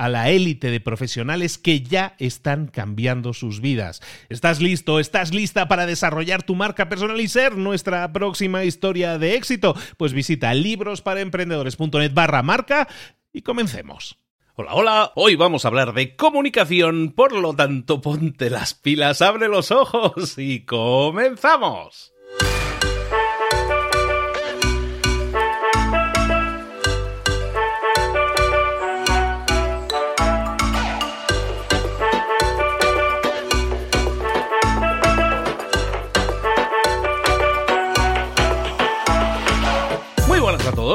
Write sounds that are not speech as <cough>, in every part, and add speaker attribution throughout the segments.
Speaker 1: a la élite de profesionales que ya están cambiando sus vidas. ¿Estás listo? ¿Estás lista para desarrollar tu marca personal y ser nuestra próxima historia de éxito? Pues visita librosparaemprendedores.net barra marca y comencemos. Hola, hola, hoy vamos a hablar de comunicación, por lo tanto ponte las pilas, abre los ojos y comenzamos.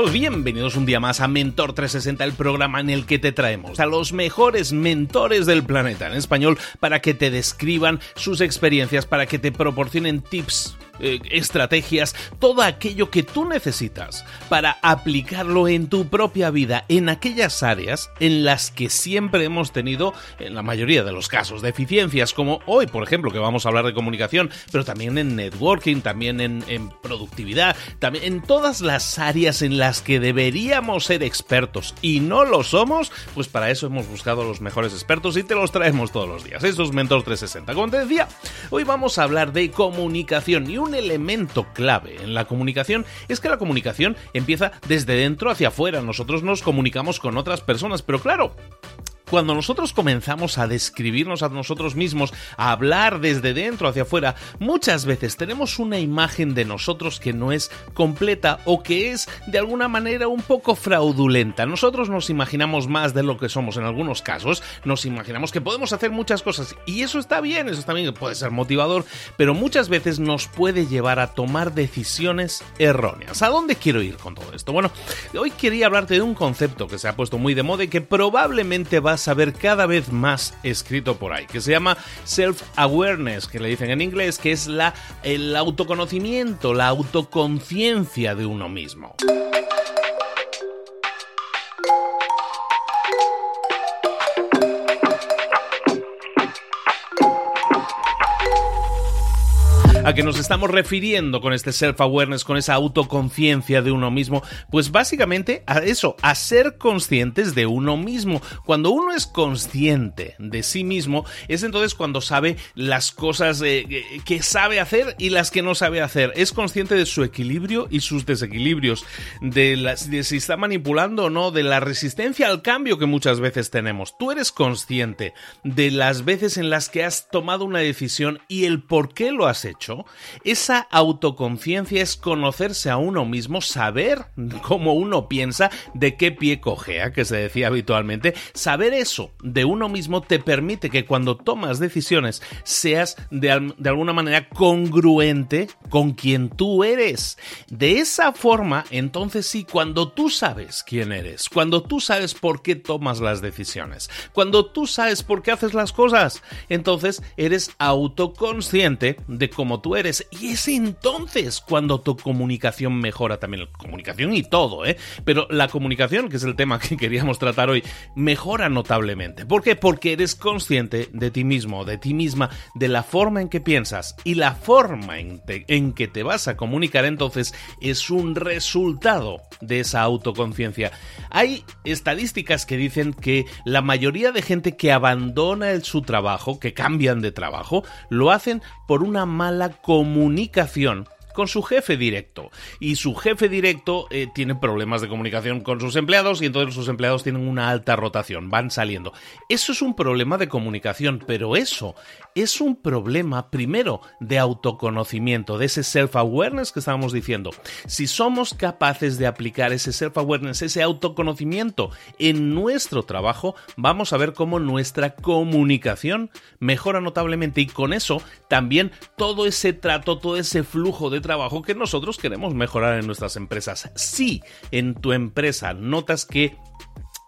Speaker 1: Bienvenidos un día más a Mentor 360, el programa en el que te traemos a los mejores mentores del planeta en español para que te describan sus experiencias, para que te proporcionen tips eh, estrategias, todo aquello que tú necesitas para aplicarlo en tu propia vida, en aquellas áreas en las que siempre hemos tenido, en la mayoría de los casos, deficiencias, como hoy, por ejemplo, que vamos a hablar de comunicación, pero también en networking, también en, productividad, también en todas las áreas en las que deberíamos ser expertos y no lo somos, pues para eso hemos buscado los mejores expertos y te los traemos todos los días. Esto es Mentor 360. Como te decía, hoy vamos a hablar de comunicación y un elemento clave en la comunicación es que la comunicación empieza desde dentro hacia afuera. Nosotros nos comunicamos con otras personas, pero claro, cuando nosotros comenzamos a describirnos a nosotros mismos, a hablar desde dentro hacia afuera, muchas veces tenemos una imagen de nosotros que no es completa o que es de alguna manera un poco fraudulenta. Nosotros nos imaginamos más de lo que somos en algunos casos, nos imaginamos que podemos hacer muchas cosas y eso está bien, eso bien, puede ser motivador, pero muchas veces nos puede llevar a tomar decisiones erróneas. ¿A dónde quiero ir con todo esto? Bueno, hoy quería hablarte de un concepto que se ha puesto muy de moda y que probablemente va a ver cada vez más escrito por ahí, que se llama self-awareness, que le dicen en inglés, que es la, el autoconocimiento, la autoconciencia de uno mismo. ¿A qué nos estamos refiriendo con este self-awareness, con esa autoconciencia de uno mismo? Pues básicamente a eso, a ser conscientes de uno mismo. Cuando uno es consciente de sí mismo, es entonces cuando sabe las cosas eh, que sabe hacer y las que no sabe hacer. Es consciente de su equilibrio y sus desequilibrios, de, de si está manipulando o no, de la resistencia al cambio que muchas veces tenemos. Tú eres consciente de las veces en las que has tomado una decisión y el por qué lo has hecho esa autoconciencia es conocerse a uno mismo, saber cómo uno piensa, de qué pie cojea, que se decía habitualmente. Saber eso de uno mismo te permite que cuando tomas decisiones seas de, de alguna manera congruente con quien tú eres. De esa forma, entonces sí, cuando tú sabes quién eres, cuando tú sabes por qué tomas las decisiones, cuando tú sabes por qué haces las cosas, entonces eres autoconsciente de cómo tú eres. Y es entonces cuando tu comunicación mejora también. Comunicación y todo, ¿eh? Pero la comunicación, que es el tema que <laughs> queríamos tratar hoy, mejora notablemente. ¿Por qué? Porque eres consciente de ti mismo, de ti misma, de la forma en que piensas y la forma en, en que te vas a comunicar entonces es un resultado de esa autoconciencia. Hay estadísticas que dicen que la mayoría de gente que abandona el, su trabajo, que cambian de trabajo, lo hacen por una mala comunicación con su jefe directo. Y su jefe directo eh, tiene problemas de comunicación con sus empleados y entonces sus empleados tienen una alta rotación, van saliendo. Eso es un problema de comunicación, pero eso es un problema primero de autoconocimiento, de ese self-awareness que estábamos diciendo. Si somos capaces de aplicar ese self-awareness, ese autoconocimiento en nuestro trabajo, vamos a ver cómo nuestra comunicación mejora notablemente y con eso también todo ese trato, todo ese flujo de trabajo que nosotros queremos mejorar en nuestras empresas. Si en tu empresa notas que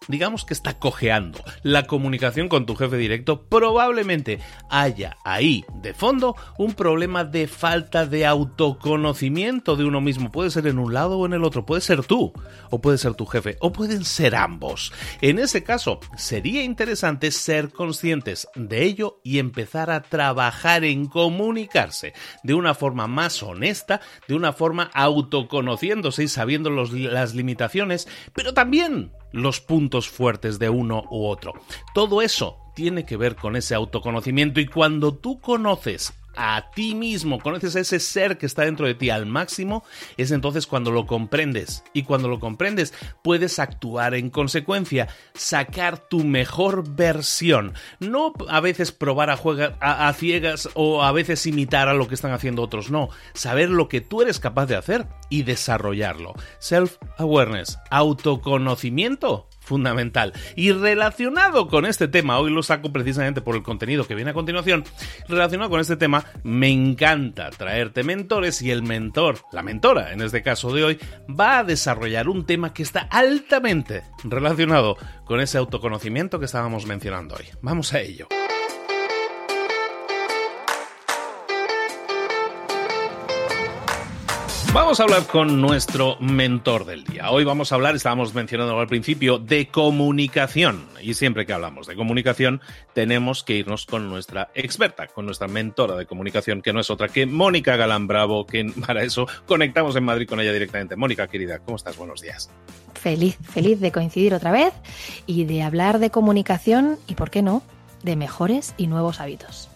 Speaker 1: digamos que está cojeando la comunicación con tu jefe directo, probablemente haya ahí de fondo un problema de falta de autoconocimiento de uno mismo. Puede ser en un lado o en el otro, puede ser tú, o puede ser tu jefe, o pueden ser ambos. En ese caso, sería interesante ser conscientes de ello y empezar a trabajar en comunicarse de una forma más honesta, de una forma autoconociéndose y sabiendo las limitaciones, pero también los puntos fuertes de uno u otro. Todo eso tiene que ver con ese autoconocimiento y cuando tú conoces a ti mismo, conoces a ese ser que está dentro de ti al máximo, es entonces cuando lo comprendes. Y cuando lo comprendes, puedes actuar en consecuencia, sacar tu mejor versión. No a veces probar a, a, a ciegas o a veces imitar a lo que están haciendo otros, no. Saber lo que tú eres capaz de hacer y desarrollarlo. Self-awareness, autoconocimiento fundamental. Y relacionado con este tema, hoy lo saco precisamente por el contenido que viene a continuación, relacionado con este tema, me encanta traerte mentores y el mentor, la mentora en este caso de hoy, va a desarrollar un tema que está altamente relacionado con ese autoconocimiento que estábamos mencionando hoy. Vamos a ello. Vamos a hablar con nuestro mentor del día. Hoy vamos a hablar, estábamos mencionando al principio, de comunicación. Y siempre que hablamos de comunicación, tenemos que irnos con nuestra experta, con nuestra mentora de comunicación, que no es otra que Mónica Galán Bravo, que para eso conectamos en Madrid con ella directamente. Mónica, querida, ¿cómo estás? Buenos días.
Speaker 2: Feliz, feliz de coincidir otra vez y de hablar de comunicación y, ¿por qué no?, de mejores y nuevos hábitos.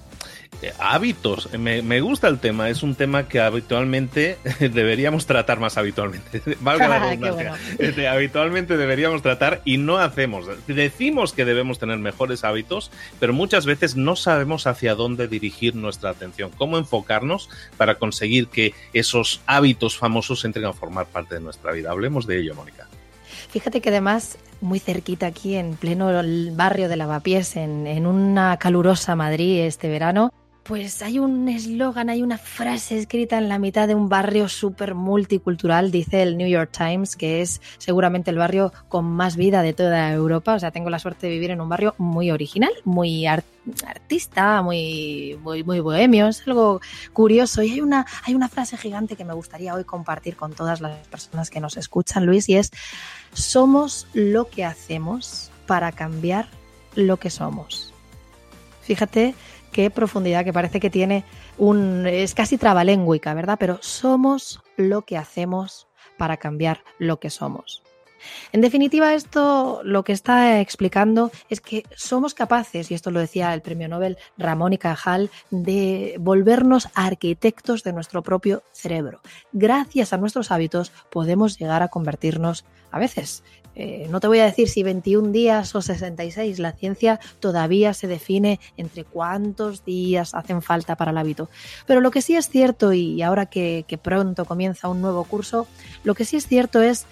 Speaker 1: Eh, hábitos. Me, me, gusta el tema, es un tema que habitualmente <laughs> deberíamos tratar más habitualmente. <laughs> Valga la <laughs> redundancia. Este, habitualmente deberíamos tratar y no hacemos. Decimos que debemos tener mejores hábitos, pero muchas veces no sabemos hacia dónde dirigir nuestra atención, cómo enfocarnos para conseguir que esos hábitos famosos entren a formar parte de nuestra vida. Hablemos de ello, Mónica.
Speaker 2: Fíjate que además muy cerquita aquí en pleno barrio de Lavapiés, en, en una calurosa Madrid este verano, pues hay un eslogan, hay una frase escrita en la mitad de un barrio súper multicultural, dice el New York Times, que es seguramente el barrio con más vida de toda Europa. O sea, tengo la suerte de vivir en un barrio muy original, muy artista, muy, muy, muy bohemio. Es algo curioso. Y hay una, hay una frase gigante que me gustaría hoy compartir con todas las personas que nos escuchan, Luis, y es, somos lo que hacemos para cambiar lo que somos. Fíjate qué profundidad que parece que tiene un... es casi trabalengüica, ¿verdad? Pero somos lo que hacemos para cambiar lo que somos. En definitiva, esto lo que está explicando es que somos capaces, y esto lo decía el premio Nobel Ramón y Cajal, de volvernos arquitectos de nuestro propio cerebro. Gracias a nuestros hábitos podemos llegar a convertirnos a veces eh, no te voy a decir si 21 días o 66, la ciencia todavía se define entre cuántos días hacen falta para el hábito. Pero lo que sí es cierto, y ahora que, que pronto comienza un nuevo curso, lo que sí es cierto es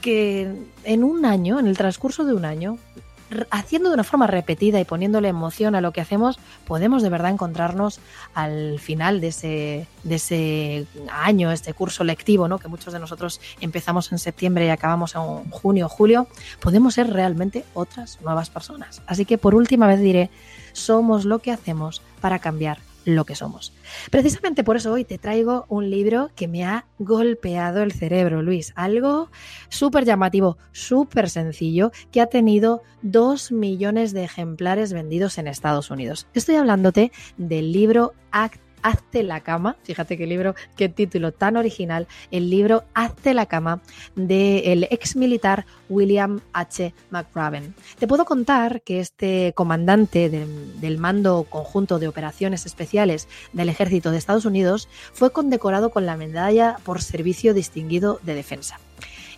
Speaker 2: que en un año, en el transcurso de un año, haciendo de una forma repetida y poniéndole emoción a lo que hacemos, podemos de verdad encontrarnos al final de ese, de ese año, este curso lectivo, ¿no? que muchos de nosotros empezamos en septiembre y acabamos en junio julio, podemos ser realmente otras nuevas personas. Así que por última vez diré, somos lo que hacemos para cambiar lo que somos. Precisamente por eso hoy te traigo un libro que me ha golpeado el cerebro, Luis. Algo súper llamativo, súper sencillo, que ha tenido dos millones de ejemplares vendidos en Estados Unidos. Estoy hablándote del libro Act Hazte la cama, fíjate qué libro, qué título tan original, el libro Hazte la cama del ex militar William H. McRaven. Te puedo contar que este comandante del mando conjunto de operaciones especiales del ejército de Estados Unidos fue condecorado con la medalla por servicio distinguido de defensa.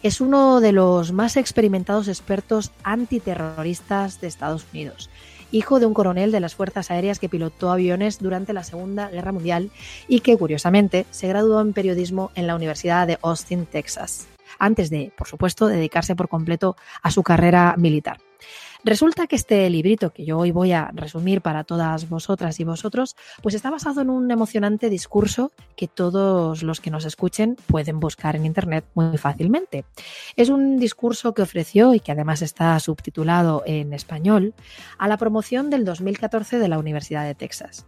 Speaker 2: Es uno de los más experimentados expertos antiterroristas de Estados Unidos hijo de un coronel de las Fuerzas Aéreas que pilotó aviones durante la Segunda Guerra Mundial y que, curiosamente, se graduó en periodismo en la Universidad de Austin, Texas, antes de, por supuesto, dedicarse por completo a su carrera militar. Resulta que este librito que yo hoy voy a resumir para todas vosotras y vosotros, pues está basado en un emocionante discurso que todos los que nos escuchen pueden buscar en Internet muy fácilmente. Es un discurso que ofreció y que además está subtitulado en español a la promoción del 2014 de la Universidad de Texas.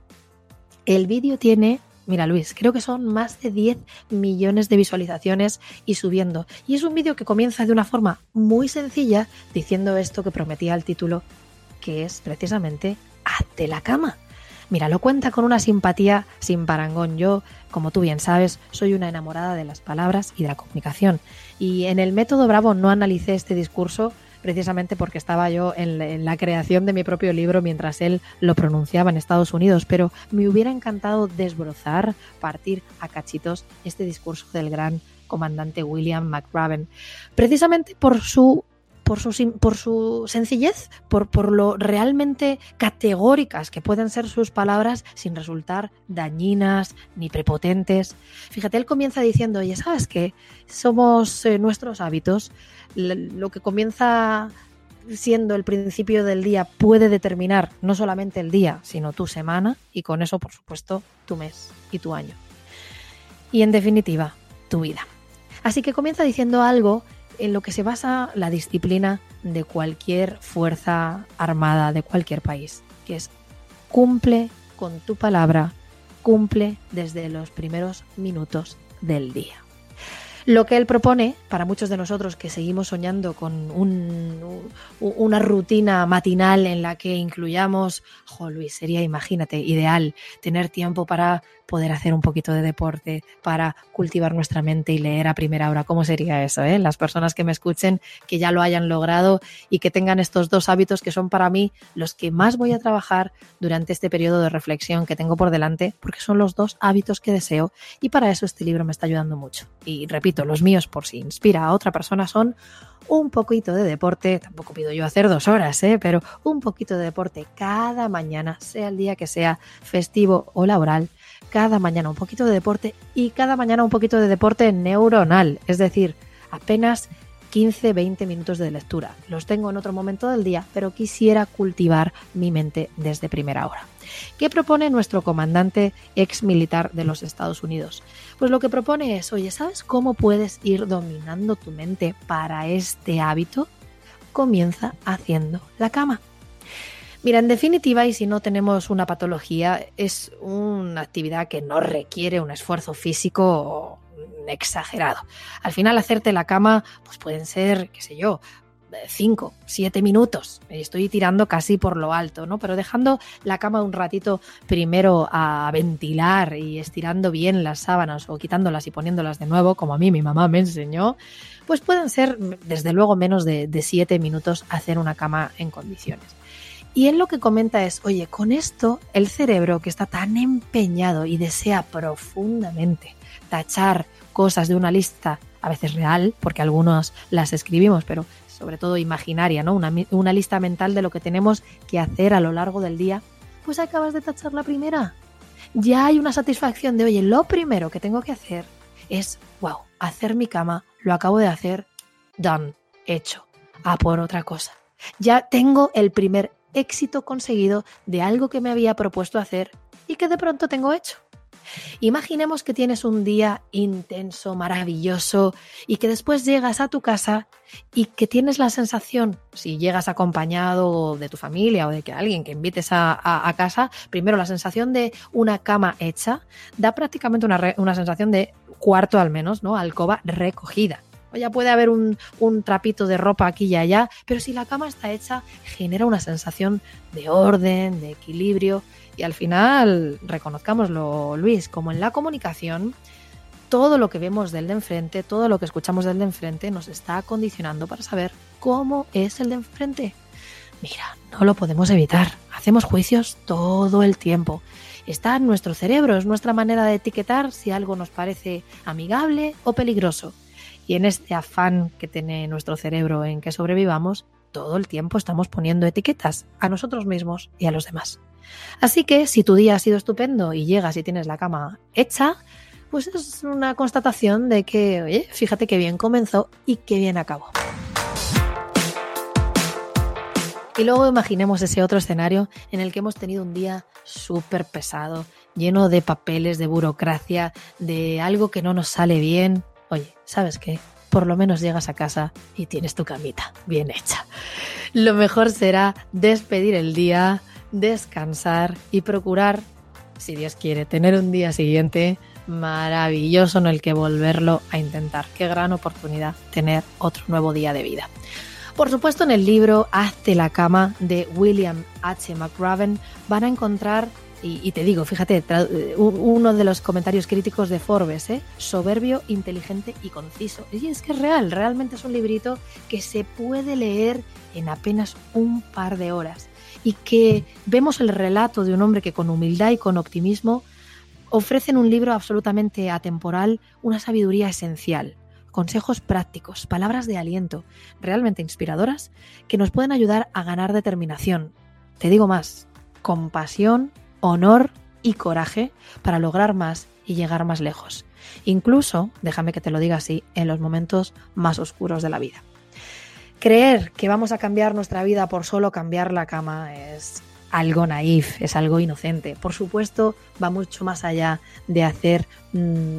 Speaker 2: El vídeo tiene Mira, Luis, creo que son más de 10 millones de visualizaciones y subiendo. Y es un vídeo que comienza de una forma muy sencilla diciendo esto que prometía el título, que es precisamente Hazte la cama. Mira, lo cuenta con una simpatía sin parangón. Yo, como tú bien sabes, soy una enamorada de las palabras y de la comunicación. Y en el método Bravo no analicé este discurso precisamente porque estaba yo en, la creación de mi propio libro mientras él lo pronunciaba en Estados Unidos, pero me hubiera encantado desbrozar, partir a cachitos este discurso del gran comandante William McRaven, precisamente por su por su, por su sencillez, por, por, lo realmente categóricas que pueden ser sus palabras sin resultar dañinas ni prepotentes. Fíjate, él comienza diciendo, oye, ¿sabes qué? Somos eh, nuestros hábitos, lo que comienza siendo el principio del día puede determinar no solamente el día, sino tu semana y con eso, por supuesto, tu mes y tu año. Y en definitiva, tu vida. Así que comienza diciendo algo en lo que se basa la disciplina de cualquier fuerza armada de cualquier país, que es cumple con tu palabra, cumple desde los primeros minutos del día. Lo que él propone, para muchos de nosotros que seguimos soñando con una rutina matinal en la que incluyamos, jo Luis, sería, imagínate, ideal tener tiempo para poder hacer un poquito de deporte, para cultivar nuestra mente y leer a primera hora. ¿Cómo sería eso? Eh? Las personas que me escuchen, que ya lo hayan logrado y que tengan estos dos hábitos que son para mí los que más voy a trabajar durante este periodo de reflexión que tengo por delante, porque son los dos hábitos que deseo y para eso este libro me está ayudando mucho. Y repito, los míos, por si inspira a otra persona, son un poquito de deporte, tampoco pido yo hacer dos horas, ¿eh? pero un poquito de deporte cada mañana, sea el día que sea festivo o laboral, cada mañana un poquito de deporte y cada mañana un poquito de deporte neuronal, es decir, apenas 15-20 minutos de lectura. Los tengo en otro momento del día, pero quisiera cultivar mi mente desde primera hora. ¿Qué propone nuestro comandante ex militar de los Estados Unidos? Pues lo que propone es, oye, ¿sabes cómo puedes ir dominando tu mente para este hábito? Comienza haciendo la cama. Mira, en definitiva, y si no tenemos una patología, es una actividad que no requiere un esfuerzo físico exagerado. Al final, hacerte la cama, pues pueden ser, qué sé yo, 5, 7 minutos. Estoy tirando casi por lo alto, ¿no? Pero dejando la cama un ratito primero a ventilar y estirando bien las sábanas o quitándolas y poniéndolas de nuevo, como a mí mi mamá me enseñó, pues pueden ser desde luego menos de 7 minutos hacer una cama en condiciones. Y él lo que comenta es, oye, con esto el cerebro que está tan empeñado y desea profundamente tachar cosas de una lista, a veces real, porque algunos las escribimos, pero sobre todo imaginaria, ¿no? Una, una lista mental de lo que tenemos que hacer a lo largo del día, pues acabas de tachar la primera. Ya hay una satisfacción de, oye, lo primero que tengo que hacer es, wow, hacer mi cama, lo acabo de hacer, done, hecho, a por otra cosa. Ya tengo el primer éxito conseguido de algo que me había propuesto hacer y que de pronto tengo hecho. Imaginemos que tienes un día intenso, maravilloso y que después llegas a tu casa y que tienes la sensación, si llegas acompañado de tu familia o de que alguien que invites a, casa, primero la sensación de una cama hecha, da prácticamente una, una sensación de cuarto al menos, ¿no? Alcoba recogida. Ya puede haber un, un, trapito de ropa aquí y allá, pero si la cama está hecha, genera una sensación de orden, de equilibrio y al final, reconozcámoslo, Luis, como en la comunicación, todo lo que vemos del de enfrente, todo lo que escuchamos del de enfrente nos está condicionando para saber cómo es el de enfrente. Mira, no lo podemos evitar. Hacemos juicios todo el tiempo. Está en nuestro cerebro, es nuestra manera de etiquetar si algo nos parece amigable o peligroso. Y en este afán que tiene nuestro cerebro en que sobrevivamos, todo el tiempo estamos poniendo etiquetas a nosotros mismos y a los demás. Así que si tu día ha sido estupendo y llegas y tienes la cama hecha, pues es una constatación de que, oye, fíjate qué bien comenzó y qué bien acabó. Y luego imaginemos ese otro escenario en el que hemos tenido un día súper pesado, lleno de papeles, de burocracia, de algo que no nos sale bien. Oye, ¿sabes qué? Por lo menos llegas a casa y tienes tu camita bien hecha. Lo mejor será despedir el día, descansar y procurar, si Dios quiere, tener un día siguiente maravilloso en el que volverlo a intentar. Qué gran oportunidad tener otro nuevo día de vida. Por supuesto, en el libro Hazte la cama de William H. McRaven van a encontrar, y, te digo, fíjate, uno de los comentarios críticos de Forbes, ¿eh? soberbio, inteligente y conciso. Y es que es real, realmente es un librito que se puede leer en apenas un par de horas y que vemos el relato de un hombre que con humildad y con optimismo ofrece en un libro absolutamente atemporal una sabiduría esencial, consejos prácticos, palabras de aliento, realmente inspiradoras, que nos pueden ayudar a ganar determinación. Te digo más, compasión, honor y coraje para lograr más y llegar más lejos. Incluso, déjame que te lo diga así, en los momentos más oscuros de la vida. Creer que vamos a cambiar nuestra vida por solo cambiar la cama es algo naif, es algo inocente. Por supuesto, va mucho más allá de hacer mm,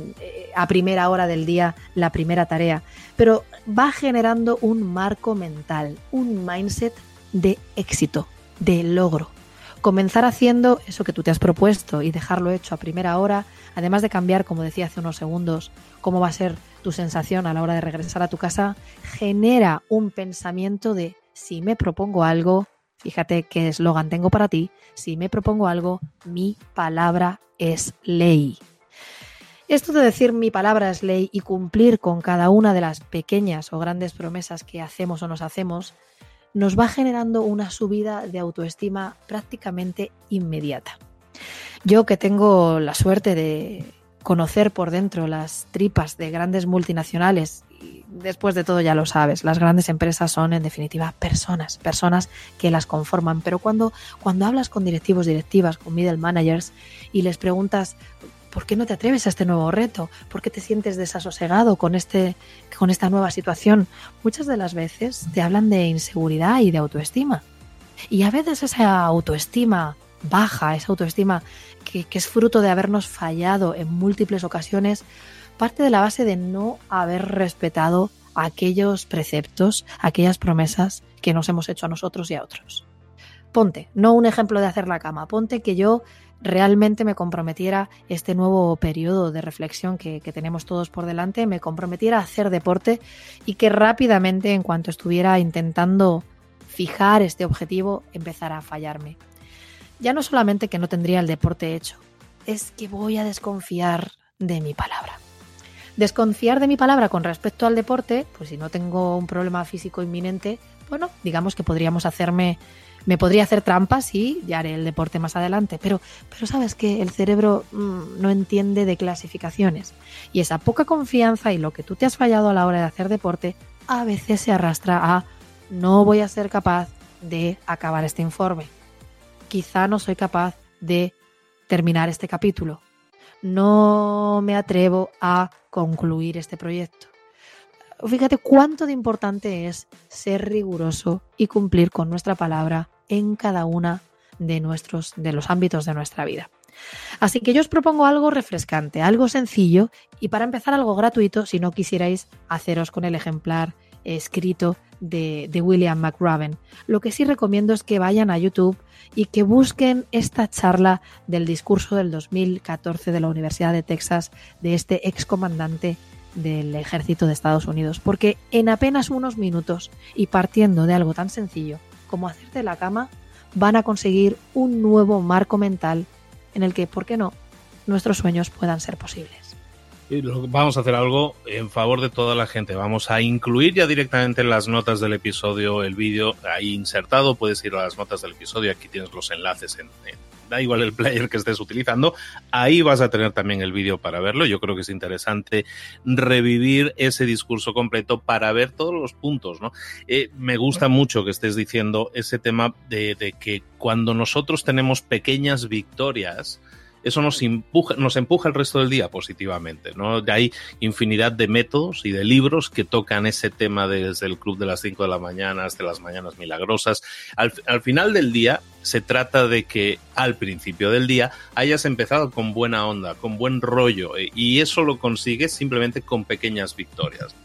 Speaker 2: a primera hora del día la primera tarea, pero va generando un marco mental, un mindset de éxito, de logro. Comenzar haciendo eso que tú te has propuesto y dejarlo hecho a primera hora, además de cambiar, como decía hace unos segundos, cómo va a ser tu sensación a la hora de regresar a tu casa, genera un pensamiento de si me propongo algo, fíjate qué eslogan tengo para ti, si me propongo algo, mi palabra es ley. Esto de decir mi palabra es ley y cumplir con cada una de las pequeñas o grandes promesas que hacemos o nos hacemos, nos va generando una subida de autoestima prácticamente inmediata. Yo que tengo la suerte de conocer por dentro las tripas de grandes multinacionales. Y después de todo ya lo sabes, las grandes empresas son en definitiva personas, personas que las conforman. Pero cuando, cuando hablas con directivos, directivas, con middle managers y les preguntas ¿por qué no te atreves a este nuevo reto? ¿Por qué te sientes desasosegado con, este, con esta nueva situación? Muchas de las veces te hablan de inseguridad y de autoestima. Y a veces esa autoestima baja, esa autoestima que, es fruto de habernos fallado en múltiples ocasiones, parte de la base de no haber respetado aquellos preceptos, aquellas promesas que nos hemos hecho a nosotros y a otros. Ponte, no un ejemplo de hacer la cama, ponte que yo realmente me comprometiera este nuevo periodo de reflexión que, tenemos todos por delante, me comprometiera a hacer deporte y que rápidamente, en cuanto estuviera intentando fijar este objetivo, empezara a fallarme ya no solamente que no tendría el deporte hecho, es que voy a desconfiar de mi palabra. Desconfiar de mi palabra con respecto al deporte, pues si no tengo un problema físico inminente, bueno, digamos que podríamos hacerme, me podría hacer trampas y ya haré el deporte más adelante. Pero, pero sabes que el cerebro mm, no entiende de clasificaciones. Y esa poca confianza y lo que tú te has fallado a la hora de hacer deporte, a veces se arrastra a no voy a ser capaz de acabar este informe quizá no soy capaz de terminar este capítulo. No me atrevo a concluir este proyecto. Fíjate cuánto de importante es ser riguroso y cumplir con nuestra palabra en cada una de nuestros de los ámbitos de nuestra vida. Así que yo os propongo algo refrescante, algo sencillo y para empezar algo gratuito si no quisierais haceros con el ejemplar escrito de, William McRaven. Lo que sí recomiendo es que vayan a YouTube y que busquen esta charla del discurso del 2014 de la Universidad de Texas de este excomandante del ejército de Estados Unidos, porque en apenas unos minutos y partiendo de algo tan sencillo como hacerte la cama, van a conseguir un nuevo marco mental en el que, ¿por qué no?, nuestros sueños puedan ser posibles.
Speaker 1: Vamos a hacer algo en favor de toda la gente. Vamos a incluir ya directamente en las notas del episodio el vídeo ahí insertado. Puedes ir a las notas del episodio. Aquí tienes los enlaces en, da igual el player que estés utilizando, ahí vas a tener también el vídeo para verlo. Yo creo que es interesante revivir ese discurso completo para ver todos los puntos, ¿no? Eh, me gusta mucho que estés diciendo ese tema de, de que cuando nosotros tenemos pequeñas victorias, eso nos empuja, nos empuja el resto del día positivamente. ¿no? Hay infinidad de métodos y de libros que tocan ese tema desde el club de las 5 de la mañana hasta las mañanas milagrosas. Al, al final del día se trata de que al principio del día hayas empezado con buena onda, con buen rollo, eh, y eso lo consigues simplemente con pequeñas victorias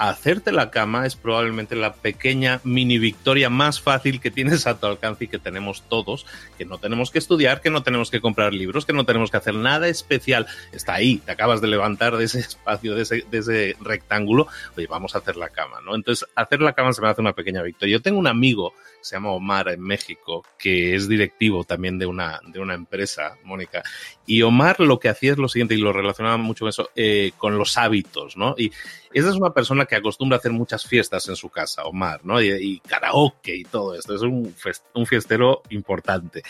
Speaker 1: hacerte la cama es probablemente la pequeña mini victoria más fácil que tienes a tu alcance y que tenemos todos, que no tenemos que estudiar, que no tenemos que comprar libros, que no tenemos que hacer nada especial. Está ahí, te acabas de levantar de ese <laughs> espacio, de ese, de ese rectángulo, oye, vamos a hacer la cama, ¿no? Entonces, hacer la cama se me hace una pequeña victoria. Yo tengo un amigo, se llama Omar en México, que es directivo también de una, de una empresa, Mónica, y Omar lo que hacía es lo siguiente, y lo relacionaba mucho con eso, eh, con los hábitos, ¿no? Y esa es una persona que acostumbra a hacer muchas fiestas en su casa, Omar, ¿no? Y, karaoke y todo esto. Es un, un, fiestero importante.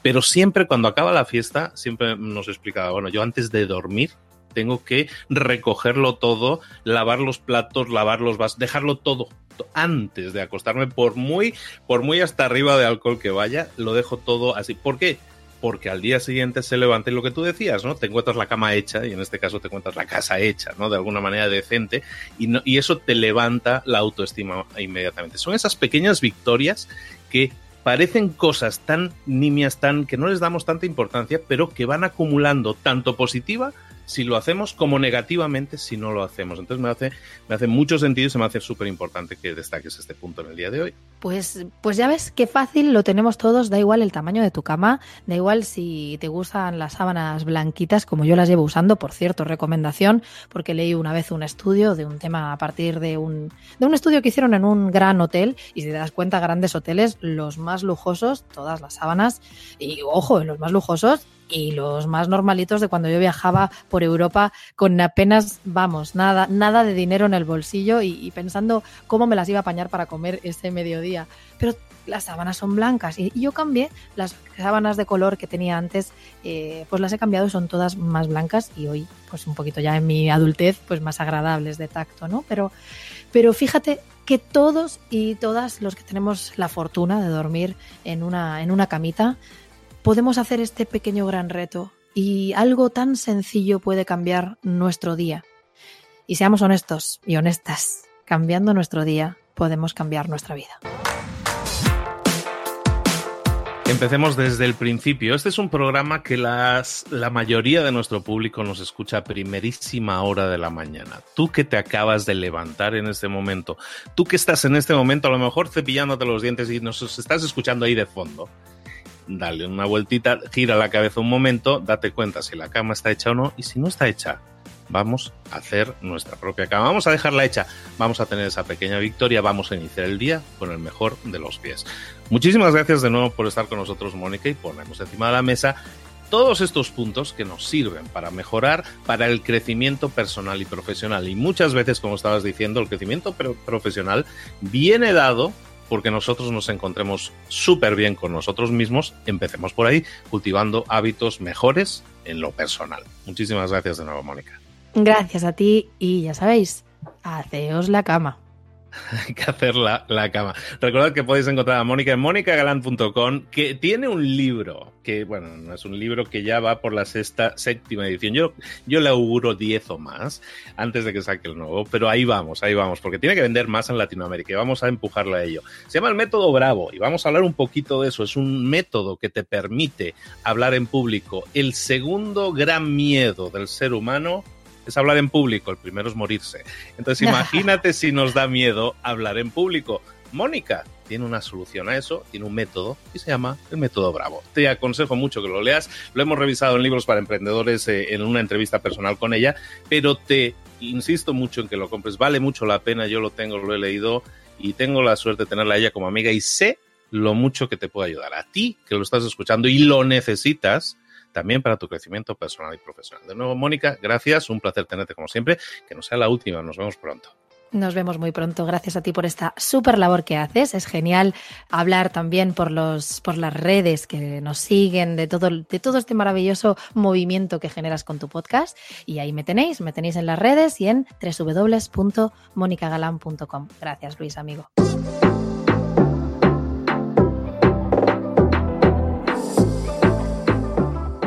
Speaker 1: Pero siempre cuando acaba la fiesta, siempre nos explicaba, bueno, yo antes de dormir tengo que recogerlo todo, lavar los platos, lavar los vasos, dejarlo todo antes de acostarme, por muy, por muy hasta arriba de alcohol que vaya, lo dejo todo así. ¿Por qué? Porque al día siguiente se levanta y lo que tú decías, ¿no? Te encuentras la cama hecha y en este caso te encuentras la casa hecha, ¿no? De alguna manera decente y, no, y eso te levanta la autoestima inmediatamente. Son esas pequeñas victorias que parecen cosas tan nimias, tan que no les damos tanta importancia, pero que van acumulando tanto positiva si lo hacemos como negativamente si no lo hacemos. Entonces me hace, me hace mucho sentido y se me hace súper importante que destaques este punto en el día de hoy.
Speaker 2: Pues, pues ya ves qué fácil lo tenemos todos, da igual el tamaño de tu cama, da igual si te gustan las sábanas blanquitas como yo las llevo usando, por cierto, recomendación, porque leí una vez un estudio de un tema a partir de un, de un estudio que hicieron en un gran hotel y si te das cuenta, grandes hoteles, los más lujosos, todas las sábanas, y ojo, los más lujosos y los más normalitos de cuando yo viajaba por Europa con apenas, vamos, nada, nada de dinero en el bolsillo y, pensando cómo me las iba a apañar para comer ese mediodía. Pero las sábanas son blancas y, yo cambié las sábanas de color que tenía antes, eh, pues las he cambiado son todas más blancas y hoy, pues un poquito ya en mi adultez, pues más agradables de tacto, ¿no? Pero, pero fíjate que todos y todas los que tenemos la fortuna de dormir en una, en una camita, podemos hacer este pequeño gran reto y algo tan sencillo puede cambiar nuestro día. Y seamos honestos y honestas, cambiando nuestro día podemos cambiar nuestra vida.
Speaker 1: Empecemos desde el principio. Este es un programa que las, la mayoría de nuestro público nos escucha a primerísima hora de la mañana. Tú que te acabas de levantar en este momento, tú que estás en este momento a lo mejor cepillándote los dientes y nos estás escuchando ahí de fondo dale una vueltita, gira la cabeza un momento, date cuenta si la cama está hecha o no y si no está hecha, vamos a hacer nuestra propia cama. Vamos a dejarla hecha, vamos a tener esa pequeña victoria, vamos a iniciar el día con el mejor de los pies. Muchísimas gracias de nuevo por estar con nosotros, Mónica, y ponemos encima de la mesa todos estos puntos que nos sirven para mejorar, para el crecimiento personal y profesional. Y muchas veces, como estabas diciendo, el crecimiento profesional viene dado porque nosotros nos encontremos súper bien con nosotros mismos, empecemos por ahí, cultivando hábitos mejores en lo personal. Muchísimas gracias de nuevo, Mónica.
Speaker 2: Gracias a ti y ya sabéis, haceos la cama.
Speaker 1: Hay <laughs> que hacer la, la, cama. Recordad que podéis encontrar a Mónica en monicagalant.com, que tiene un libro, que bueno, no es un libro que ya va por la sexta, séptima edición. Yo, yo le auguro 10 o más antes de que saque el nuevo, pero ahí vamos, ahí vamos, porque tiene que vender más en Latinoamérica y vamos a empujarlo a ello. Se llama el método Bravo y vamos a hablar un poquito de eso. Es un método que te permite hablar en público. El segundo gran miedo del ser humano es hablar en público, el primero es morirse. Entonces <laughs> imagínate si nos da miedo hablar en público. Mónica tiene una solución a eso, tiene un método y se llama el método Bravo. Te aconsejo mucho que lo leas, lo hemos revisado en libros para emprendedores eh, en una entrevista personal con ella, pero te insisto mucho en que lo compres, vale mucho la pena, yo lo tengo, lo he leído y tengo la suerte de tenerla a ella como amiga y sé lo mucho que te puede ayudar a ti que lo estás escuchando y lo necesitas también para tu crecimiento personal y profesional. De nuevo, Mónica, gracias, un placer tenerte como siempre, que no sea la última, nos vemos pronto.
Speaker 2: Nos vemos muy pronto. Gracias a ti por esta súper labor que haces. Es genial hablar también por, los, por las redes que nos siguen, de todo, de todo este maravilloso movimiento que generas con tu podcast. Y ahí me tenéis, me tenéis en las redes y en www.monicagalan.com. Gracias, Luis, amigo.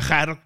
Speaker 1: viajar